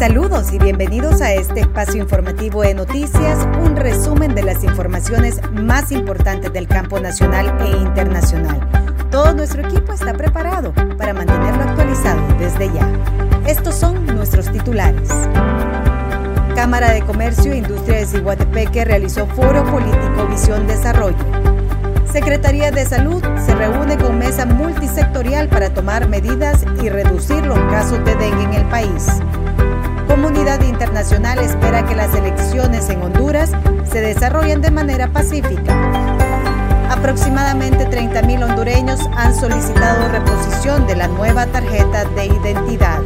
Saludos y bienvenidos a este espacio informativo de noticias, un resumen de las informaciones más importantes del campo nacional e internacional. Todo nuestro equipo está preparado para mantenerlo actualizado desde ya. Estos son nuestros titulares. Cámara de Comercio e Industria de Ciguatepeque realizó foro político Visión Desarrollo. Secretaría de Salud se reúne con mesa multisectorial para tomar medidas y reducir los casos de dengue en el país comunidad internacional espera que las elecciones en Honduras se desarrollen de manera pacífica. Aproximadamente 30.000 hondureños han solicitado reposición de la nueva tarjeta de identidad.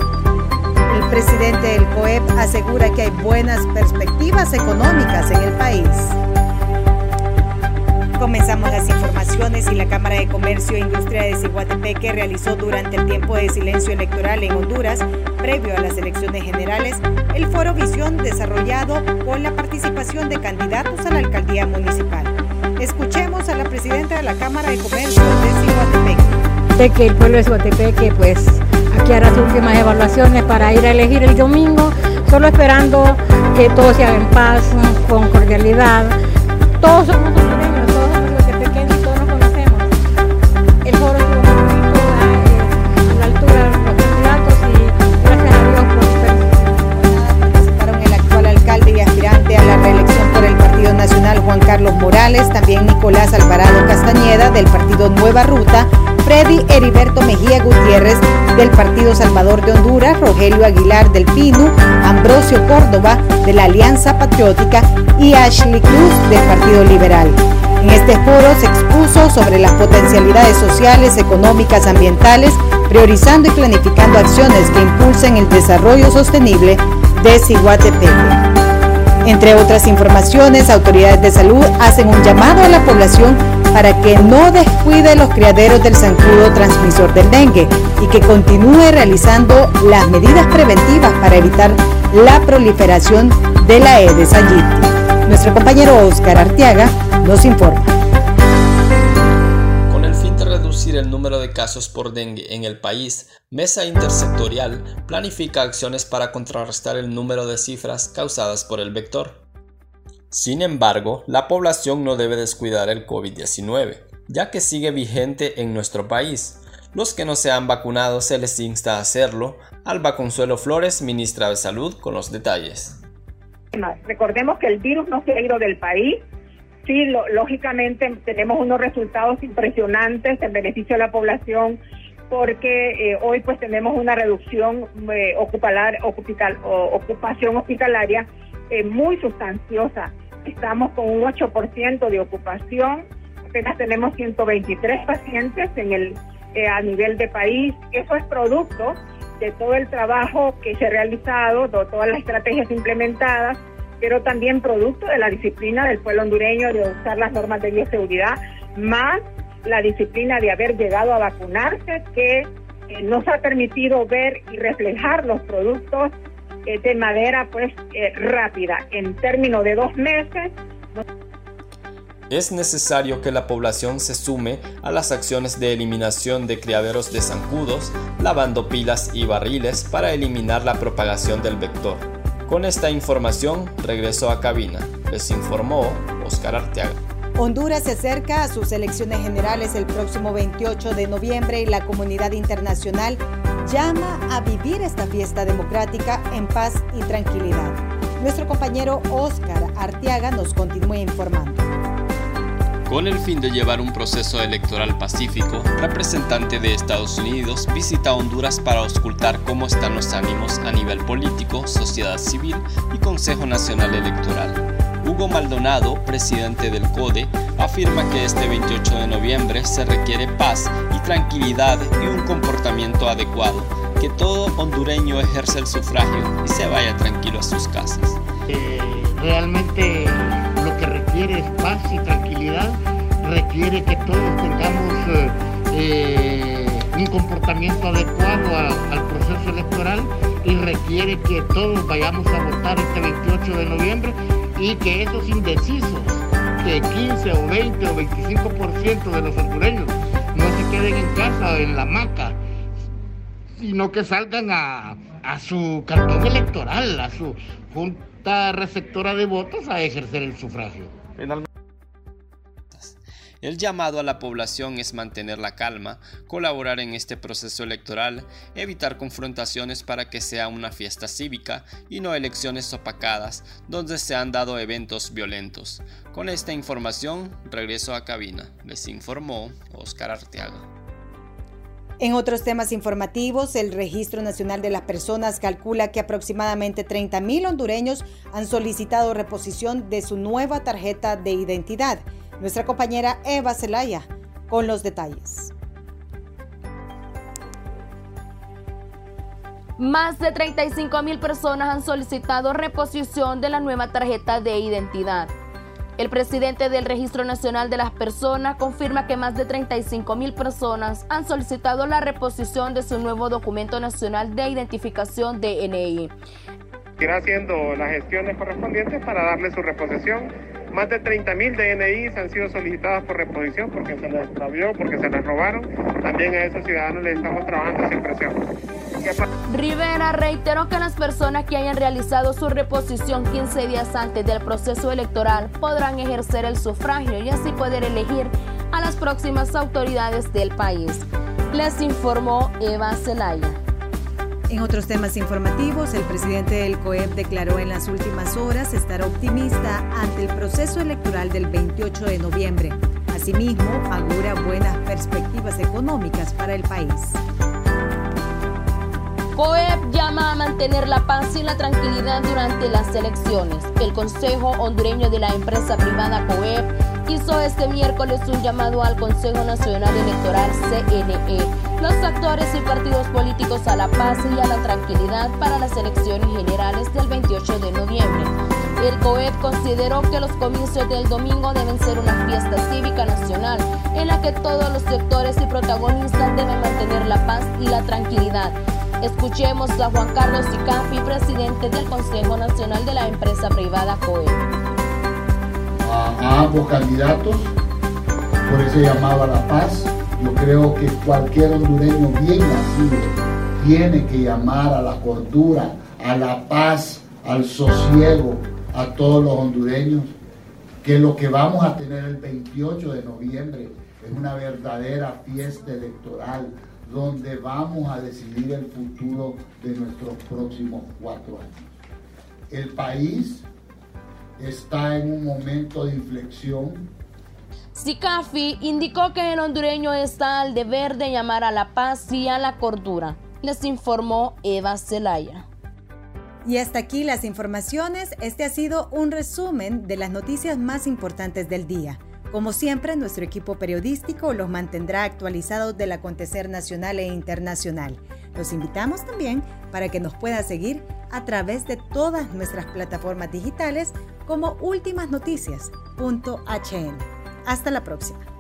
El presidente del COEP asegura que hay buenas perspectivas económicas en el país. Comenzamos las informaciones y la Cámara de Comercio e Industria de Ciguatepeque realizó durante el tiempo de silencio electoral en Honduras, previo a las elecciones generales, el foro Visión desarrollado con la participación de candidatos a la alcaldía municipal. Escuchemos a la presidenta de la Cámara de Comercio de Ciguatepeque. Que el pueblo de Ciguatepeque pues aquí hará sus últimas evaluaciones para ir a elegir el domingo, solo esperando que todo se haga en paz, con cordialidad. Todos somos Nueva Ruta, Freddy Heriberto Mejía Gutiérrez del Partido Salvador de Honduras, Rogelio Aguilar del PINU, Ambrosio Córdoba de la Alianza Patriótica y Ashley Cruz del Partido Liberal. En este foro se expuso sobre las potencialidades sociales, económicas, ambientales, priorizando y planificando acciones que impulsen el desarrollo sostenible de Ciguatepeque. Entre otras informaciones, autoridades de salud hacen un llamado a la población para que no descuide los criaderos del zancudo transmisor del dengue y que continúe realizando las medidas preventivas para evitar la proliferación de la Aedes aegypti. Nuestro compañero Oscar Arteaga nos informa el número de casos por dengue en el país, Mesa Intersectorial planifica acciones para contrarrestar el número de cifras causadas por el vector. Sin embargo, la población no debe descuidar el COVID-19, ya que sigue vigente en nuestro país. Los que no se han vacunado se les insta a hacerlo. Alba Consuelo Flores, ministra de Salud, con los detalles. Recordemos que el virus no se ha ido del país, sí, lógicamente tenemos unos resultados impresionantes en beneficio de la población porque eh, hoy pues tenemos una reducción eh, ocupación hospitalaria eh, muy sustanciosa. Estamos con un 8% de ocupación, apenas tenemos 123 pacientes en el a nivel de país. Eso es producto de todo el trabajo que se ha realizado, todas las estrategias implementadas pero también producto de la disciplina del pueblo hondureño de usar las normas de bioseguridad, más la disciplina de haber llegado a vacunarse, que eh, nos ha permitido ver y reflejar los productos eh, de manera pues eh, rápida. En términos de dos meses, es necesario que la población se sume a las acciones de eliminación de criaderos de zancudos, lavando pilas y barriles para eliminar la propagación del vector. Con esta información regresó a cabina. Les informó Oscar Arteaga. Honduras se acerca a sus elecciones generales el próximo 28 de noviembre y la comunidad internacional llama a vivir esta fiesta democrática en paz y tranquilidad. Nuestro compañero Oscar Arteaga nos continúa informando. Con el fin de llevar un proceso electoral pacífico, representante de Estados Unidos visita Honduras para auscultar cómo están los ánimos a nivel político, sociedad civil y Consejo Nacional Electoral. Hugo Maldonado, presidente del CODE, afirma que este 28 de noviembre se requiere paz y tranquilidad y un comportamiento adecuado, que todo hondureño ejerce el sufragio y se vaya tranquilo a sus casas. Eh, realmente requiere paz y tranquilidad, requiere que todos tengamos eh, eh, un comportamiento adecuado al proceso electoral y requiere que todos vayamos a votar este 28 de noviembre y que esos indecisos, que 15 o 20 o 25% de los hondureños no se queden en casa o en la hamaca, sino que salgan a su cartón electoral, a su junta receptora de votos a ejercer el sufragio. El llamado a la población es mantener la calma, colaborar en este proceso electoral, evitar confrontaciones para que sea una fiesta cívica y no elecciones opacadas donde se han dado eventos violentos. Con esta información regreso a cabina. Les informó Oscar Arteaga. En otros temas informativos, el Registro Nacional de las Personas calcula que aproximadamente 30.000 hondureños han solicitado reposición de su nueva tarjeta de identidad. Nuestra compañera Eva Zelaya con los detalles. Más de 35 mil personas han solicitado reposición de la nueva tarjeta de identidad. El presidente del Registro Nacional de las Personas confirma que más de 35 mil personas han solicitado la reposición de su nuevo documento nacional de identificación DNI. Irá haciendo las gestiones correspondientes para darle su reposición más de 30.000 DNIs han sido solicitados por reposición porque se les extravió, porque se les robaron. También a esos ciudadanos les estamos trabajando sin presión. Rivera reiteró que las personas que hayan realizado su reposición 15 días antes del proceso electoral podrán ejercer el sufragio y así poder elegir a las próximas autoridades del país. Les informó Eva Zelaya. En otros temas informativos, el presidente del COEP declaró en las últimas horas estar optimista ante el proceso electoral del 28 de noviembre. Asimismo, augura buenas perspectivas económicas para el país. COEP llama a mantener la paz y la tranquilidad durante las elecciones. El Consejo Hondureño de la empresa privada COEP hizo este miércoles un llamado al Consejo Nacional Electoral CNE, los actores y partidos políticos a la paz y a la tranquilidad para las elecciones generales del 28 de noviembre. El COEP consideró que los comicios del domingo deben ser una fiesta cívica nacional en la que todos los sectores y protagonistas deben mantener la paz y la tranquilidad. Escuchemos a Juan Carlos Sicafi, presidente del Consejo Nacional de la empresa privada COEP a, ambos candidatos por ese llamado a la paz. Yo creo que cualquier hondureño bien nacido tiene que llamar a la cordura, a la paz, al sosiego, a todos los hondureños, que lo que vamos a tener el 28 de noviembre es una verdadera fiesta electoral donde vamos a decidir el futuro de nuestros próximos cuatro años. El país está en un momento de inflexión. Sicafi indicó que el hondureño está al deber de llamar a la paz y a la cordura. Les informó Eva Zelaya. Y hasta aquí las informaciones. Este ha sido un resumen de las noticias más importantes del día. Como siempre, nuestro equipo periodístico los mantendrá actualizados del acontecer nacional e internacional. Los invitamos también para que nos pueda seguir a través de todas nuestras plataformas digitales como ultimasnoticias.hn. Hasta la próxima.